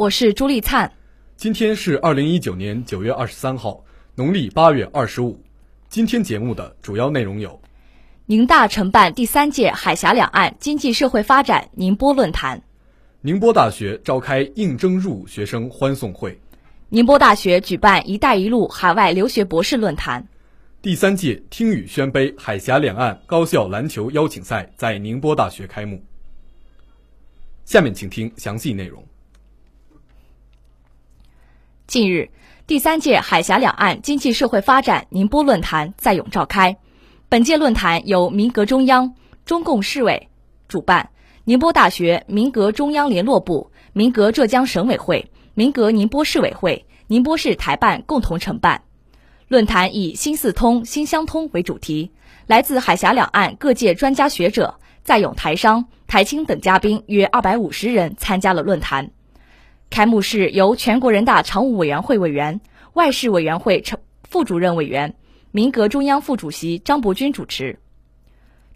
我是朱丽灿。今天是二零一九年九月二十三号，农历八月二十五。今天节目的主要内容有：宁大承办第三届海峡两岸经济社会发展宁波论坛；宁波大学召开应征入伍学生欢送会。宁波大学举办“一带一路”海外留学博士论坛，第三届听雨轩杯海峡两岸高校篮球邀请赛在宁波大学开幕。下面请听详细内容。近日，第三届海峡两岸经济社会发展宁波论坛在甬召开。本届论坛由民革中央、中共市委主办，宁波大学民革中央联络部、民革浙江省委会。民革宁波市委会、宁波市台办共同承办，论坛以“新四通、新相通”为主题，来自海峡两岸各界专家学者、在甬台商、台青等嘉宾约二百五十人参加了论坛。开幕式由全国人大常务委员会委员、外事委员会成副主任委员、民革中央副主席张伯钧主持，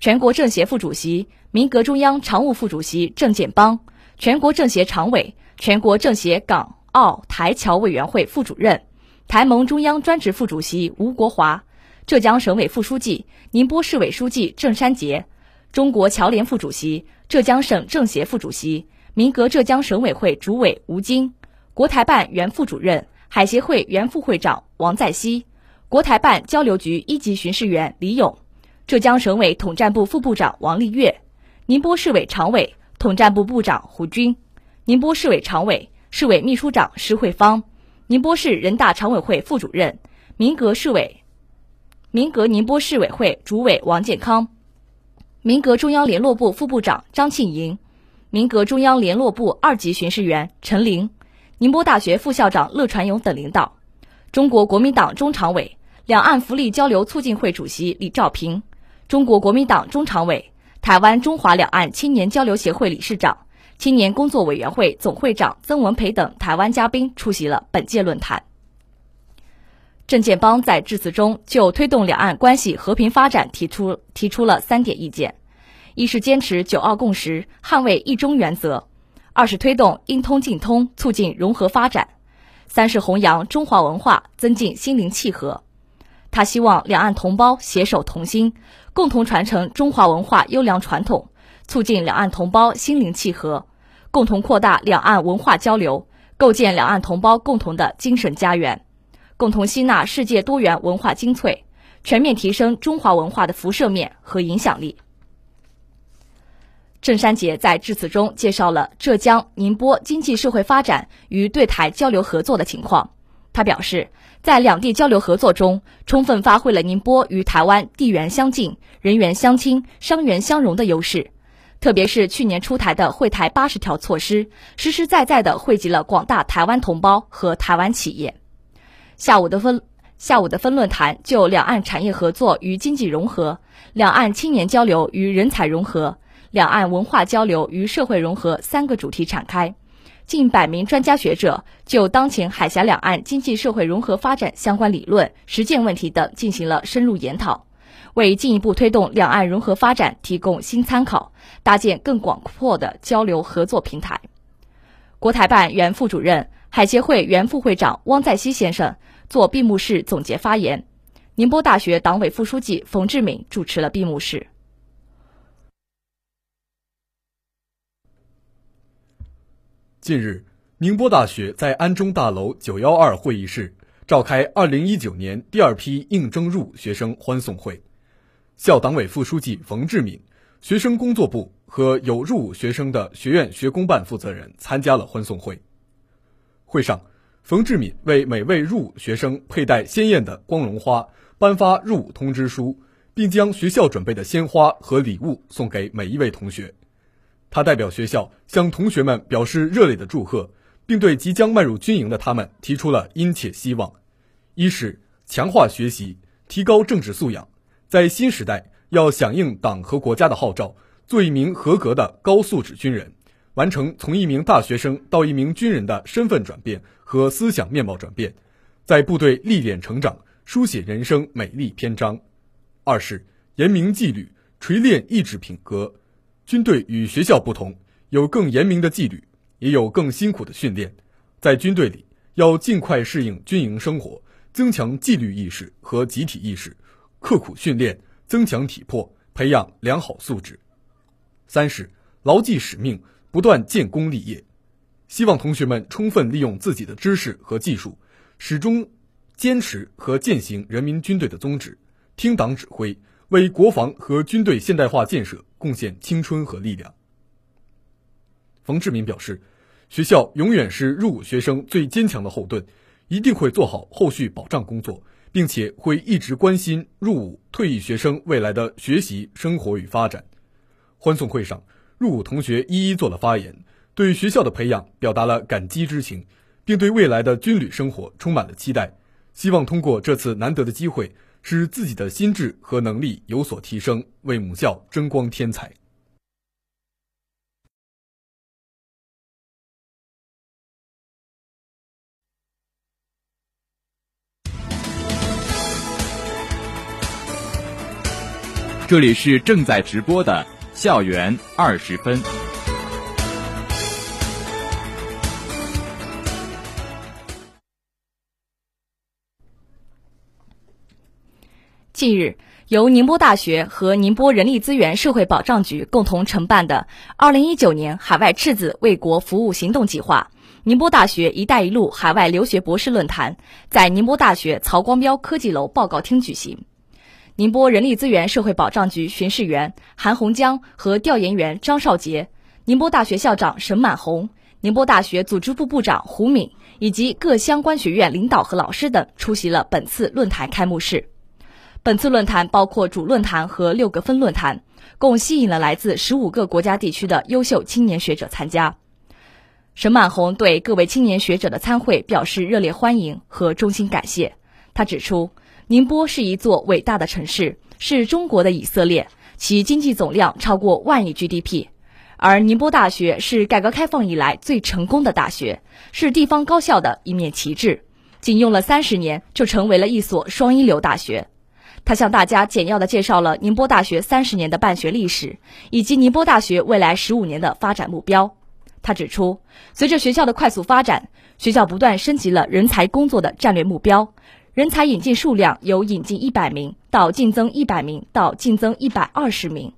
全国政协副主席、民革中央常务副主席郑建邦，全国政协常委。全国政协港澳台侨委员会副主任、台盟中央专职副主席吴国华，浙江省委副书记、宁波市委书记郑山杰，中国侨联副主席、浙江省政协副主席、民革浙江省委会主委吴京，国台办原副主任、海协会原副会长王在熙，国台办交流局一级巡视员李勇，浙江省委统战部副部长王立月，宁波市委常委、统战部部长胡军。宁波市委常委、市委秘书长施慧芳，宁波市人大常委会副主任、民革市委、民革宁波市委会主委王建康，民革中央联络部副部长张庆莹，民革中央联络部二级巡视员陈林，宁波大学副校长乐传勇等领导，中国国民党中常委、两岸福利交流促进会主席李兆平，中国国民党中常委、台湾中华两岸青年交流协会理事长。青年工作委员会总会长曾文培等台湾嘉宾出席了本届论坛。郑建邦在致辞中就推动两岸关系和平发展提出提出了三点意见：一是坚持九二共识，捍卫一中原则；二是推动应通尽通，促进融合发展；三是弘扬中华文化，增进心灵契合。他希望两岸同胞携手同心，共同传承中华文化优良传统，促进两岸同胞心灵契合。共同扩大两岸文化交流，构建两岸同胞共同的精神家园，共同吸纳世界多元文化精粹，全面提升中华文化的辐射面和影响力。郑山杰在致辞中介绍了浙江、宁波经济社会发展与对台交流合作的情况。他表示，在两地交流合作中，充分发挥了宁波与台湾地缘相近、人员相亲、商员相融的优势。特别是去年出台的惠台八十条措施，实实在在地惠及了广大台湾同胞和台湾企业。下午的分下午的分论坛就两岸产业合作与经济融合、两岸青年交流与人才融合、两岸文化交流与社会融合三个主题展开，近百名专家学者就当前海峡两岸经济社会融合发展相关理论、实践问题等进行了深入研讨。为进一步推动两岸融合发展提供新参考，搭建更广阔的交流合作平台。国台办原副主任、海协会原副会长汪在熙先生做闭幕式总结发言。宁波大学党委副书记冯志敏主持了闭幕式。近日，宁波大学在安中大楼九幺二会议室召开二零一九年第二批应征入学生欢送会。校党委副书记冯志敏、学生工作部和有入伍学生的学院学工办负责人参加了欢送会。会上，冯志敏为每位入伍学生佩戴鲜艳的光荣花，颁发入伍通知书，并将学校准备的鲜花和礼物送给每一位同学。他代表学校向同学们表示热烈的祝贺，并对即将迈入军营的他们提出了殷切希望：一是强化学习，提高政治素养，在新时代要响应党和国家的号召，做一名合格的高素质军人，完成从一名大学生到一名军人的身份转变和思想面貌转变，在部队历练成长，书写人生美丽篇章；二是严明纪律，锤炼意志品格。军队与学校不同，有更严明的纪律。也有更辛苦的训练，在军队里要尽快适应军营生活，增强纪律意识和集体意识，刻苦训练，增强体魄，培养良好素质。三是牢记使命，不断建功立业。希望同学们充分利用自己的知识和技术，始终坚持和践行人民军队的宗旨，听党指挥，为国防和军队现代化建设贡献青春和力量。冯志民表示。学校永远是入伍学生最坚强的后盾，一定会做好后续保障工作，并且会一直关心入伍退役学生未来的学习、生活与发展。欢送会上，入伍同学一一做了发言，对学校的培养表达了感激之情，并对未来的军旅生活充满了期待，希望通过这次难得的机会，使自己的心智和能力有所提升，为母校争光添彩。这里是正在直播的校园二十分。近日，由宁波大学和宁波人力资源社会保障局共同承办的“二零一九年海外赤子为国服务行动计划”宁波大学“一带一路”海外留学博士论坛在宁波大学曹光标科技楼报告厅举行。宁波人力资源社会保障局巡视员韩红江和调研员张少杰，宁波大学校长沈满红，宁波大学组织部部长胡敏以及各相关学院领导和老师等出席了本次论坛开幕式。本次论坛包括主论坛和六个分论坛，共吸引了来自十五个国家地区的优秀青年学者参加。沈满红对各位青年学者的参会表示热烈欢迎和衷心感谢。他指出。宁波是一座伟大的城市，是中国的以色列，其经济总量超过万亿 GDP。而宁波大学是改革开放以来最成功的大学，是地方高校的一面旗帜。仅用了三十年，就成为了一所双一流大学。他向大家简要的介绍了宁波大学三十年的办学历史，以及宁波大学未来十五年的发展目标。他指出，随着学校的快速发展，学校不断升级了人才工作的战略目标。人才引进数量由引进一百名到净增一百名到净增一百二十名，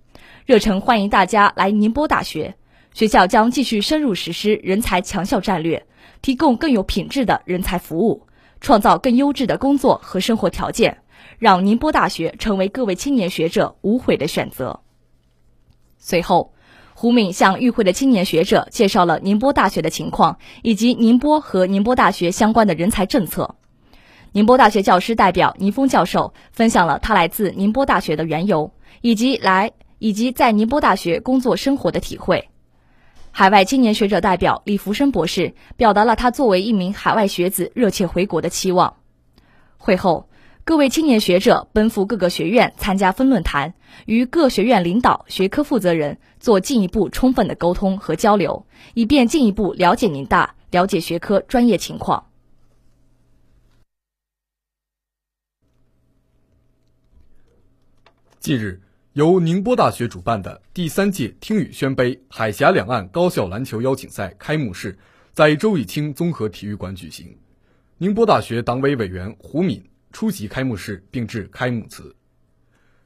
热诚欢迎大家来宁波大学。学校将继续深入实施人才强校战略，提供更有品质的人才服务，创造更优质的工作和生活条件，让宁波大学成为各位青年学者无悔的选择。随后，胡敏向与会的青年学者介绍了宁波大学的情况以及宁波和宁波大学相关的人才政策。宁波大学教师代表倪峰教授分享了他来自宁波大学的缘由，以及来以及在宁波大学工作生活的体会。海外青年学者代表李福生博士表达了他作为一名海外学子热切回国的期望。会后，各位青年学者奔赴各个学院参加分论坛，与各学院领导、学科负责人做进一步充分的沟通和交流，以便进一步了解宁大，了解学科专业情况。近日，由宁波大学主办的第三届听雨轩杯海峡两岸高校篮球邀请赛开幕式在周以清综合体育馆举行。宁波大学党委委员胡敏出席开幕式并致开幕词。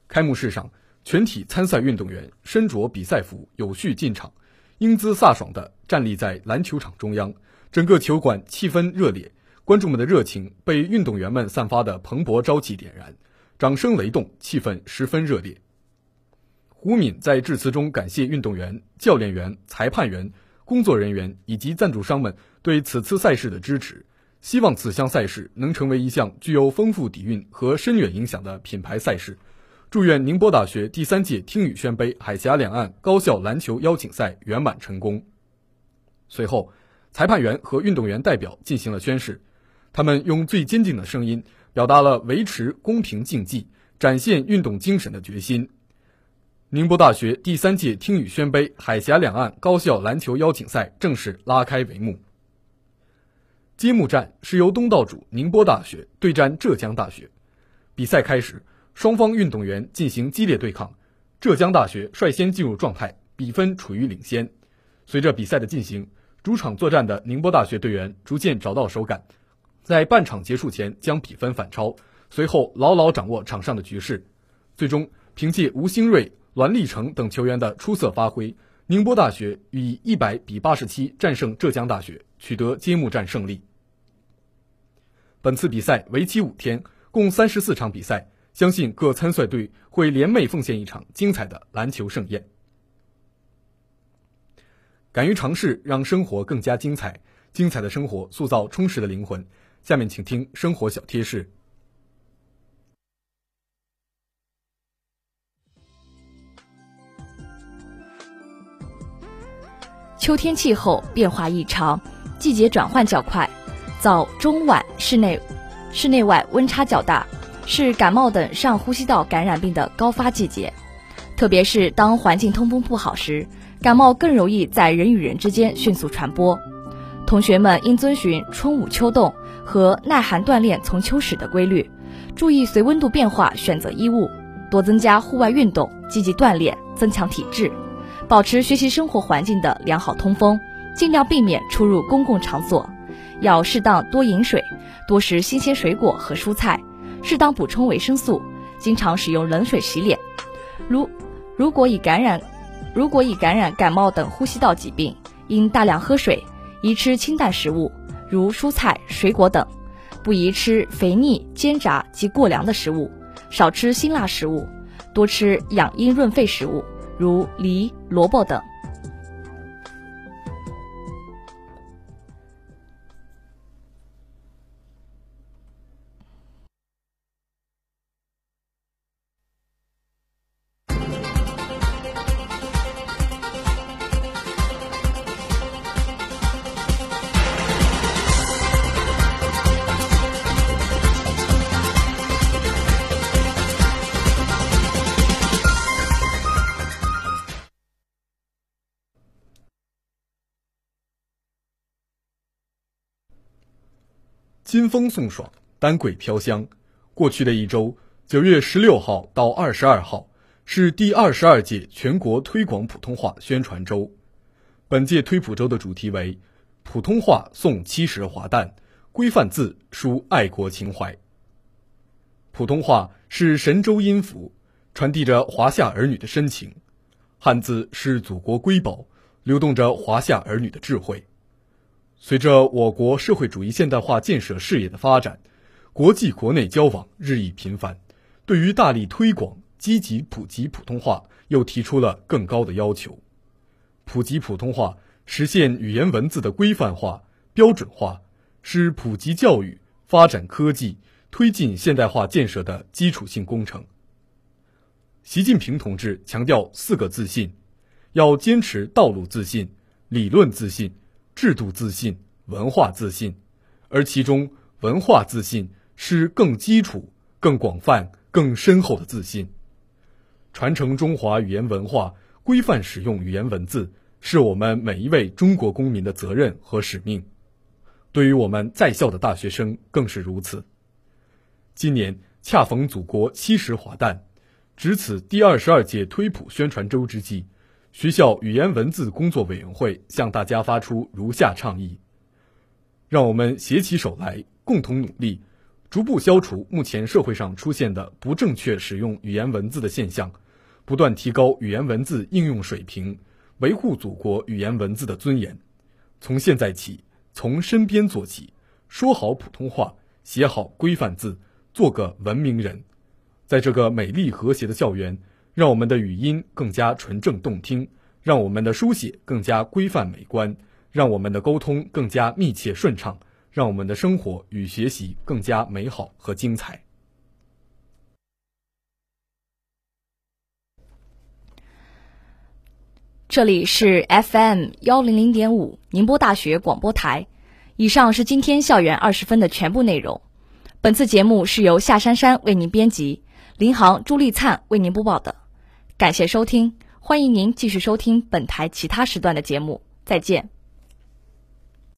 开幕式上，全体参赛运动员身着比赛服，有序进场，英姿飒爽地站立在篮球场中央，整个球馆气氛热烈，观众们的热情被运动员们散发的蓬勃朝气点燃。掌声雷动，气氛十分热烈。胡敏在致辞中感谢运动员、教练员、裁判员、工作人员以及赞助商们对此次赛事的支持，希望此项赛事能成为一项具有丰富底蕴和深远影响的品牌赛事。祝愿宁波大学第三届听雨轩杯海峡两岸高校篮球邀请赛圆满成功。随后，裁判员和运动员代表进行了宣誓。他们用最坚定的声音，表达了维持公平竞技、展现运动精神的决心。宁波大学第三届听雨轩杯海峡两岸高校篮球邀请赛正式拉开帷幕。揭幕战是由东道主宁波大学对战浙江大学。比赛开始，双方运动员进行激烈对抗，浙江大学率先进入状态，比分处于领先。随着比赛的进行，主场作战的宁波大学队员逐渐找到手感，在半场结束前将比分反超，随后牢牢掌握场上的局势。最终，凭借吴兴瑞、栾立成等球员的出色发挥，宁波大学以一百比八十七战胜浙江大学，取得揭幕战胜利。本次比赛为期五天。共三十四场比赛，相信各参赛队会联袂奉献一场精彩的篮球盛宴。敢于尝试，让生活更加精彩。精彩的生活塑造充实的灵魂。下面请听生活小贴士。秋天气候变化异常，季节转换较快，早、中、晚室内。室内外温差较大，是感冒等上呼吸道感染病的高发季节。特别是当环境通风不好时，感冒更容易在人与人之间迅速传播。同学们应遵循春捂秋冻和耐寒锻炼从秋始的规律，注意随温度变化选择衣物，多增加户外运动，积极锻炼，增强体质，保持学习生活环境的良好通风，尽量避免出入公共场所。要适当多饮水，多食新鲜水果和蔬菜，适当补充维生素，经常使用冷水洗脸。如如果已感染，如果已感染感冒等呼吸道疾病，应大量喝水，宜吃清淡食物，如蔬菜、水果等，不宜吃肥腻、煎炸及过凉的食物，少吃辛辣食物，多吃养阴润肺食物，如梨、萝卜等。金风送爽，丹桂飘香。过去的一周，九月十六号到二十二号是第二十二届全国推广普通话宣传周。本届推普周的主题为“普通话送七十华诞，规范字书爱国情怀”。普通话是神州音符，传递着华夏儿女的深情；汉字是祖国瑰宝，流动着华夏儿女的智慧。随着我国社会主义现代化建设事业的发展，国际国内交往日益频繁，对于大力推广、积极普及普通话又提出了更高的要求。普及普通话，实现语言文字的规范化、标准化，是普及教育、发展科技、推进现代化建设的基础性工程。习近平同志强调四个自信，要坚持道路自信、理论自信。制度自信、文化自信，而其中文化自信是更基础、更广泛、更深厚的自信。传承中华语言文化，规范使用语言文字，是我们每一位中国公民的责任和使命。对于我们在校的大学生更是如此。今年恰逢祖国七十华诞，值此第二十二届推普宣传周之际。学校语言文字工作委员会向大家发出如下倡议：让我们携起手来，共同努力，逐步消除目前社会上出现的不正确使用语言文字的现象，不断提高语言文字应用水平，维护祖国语言文字的尊严。从现在起，从身边做起，说好普通话，写好规范字，做个文明人。在这个美丽和谐的校园。让我们的语音更加纯正动听，让我们的书写更加规范美观，让我们的沟通更加密切顺畅，让我们的生活与学习更加美好和精彩。这里是 FM 幺零零点五宁波大学广播台。以上是今天校园二十分的全部内容。本次节目是由夏珊珊为您编辑，林航、朱丽灿为您播报的。感谢收听，欢迎您继续收听本台其他时段的节目。再见。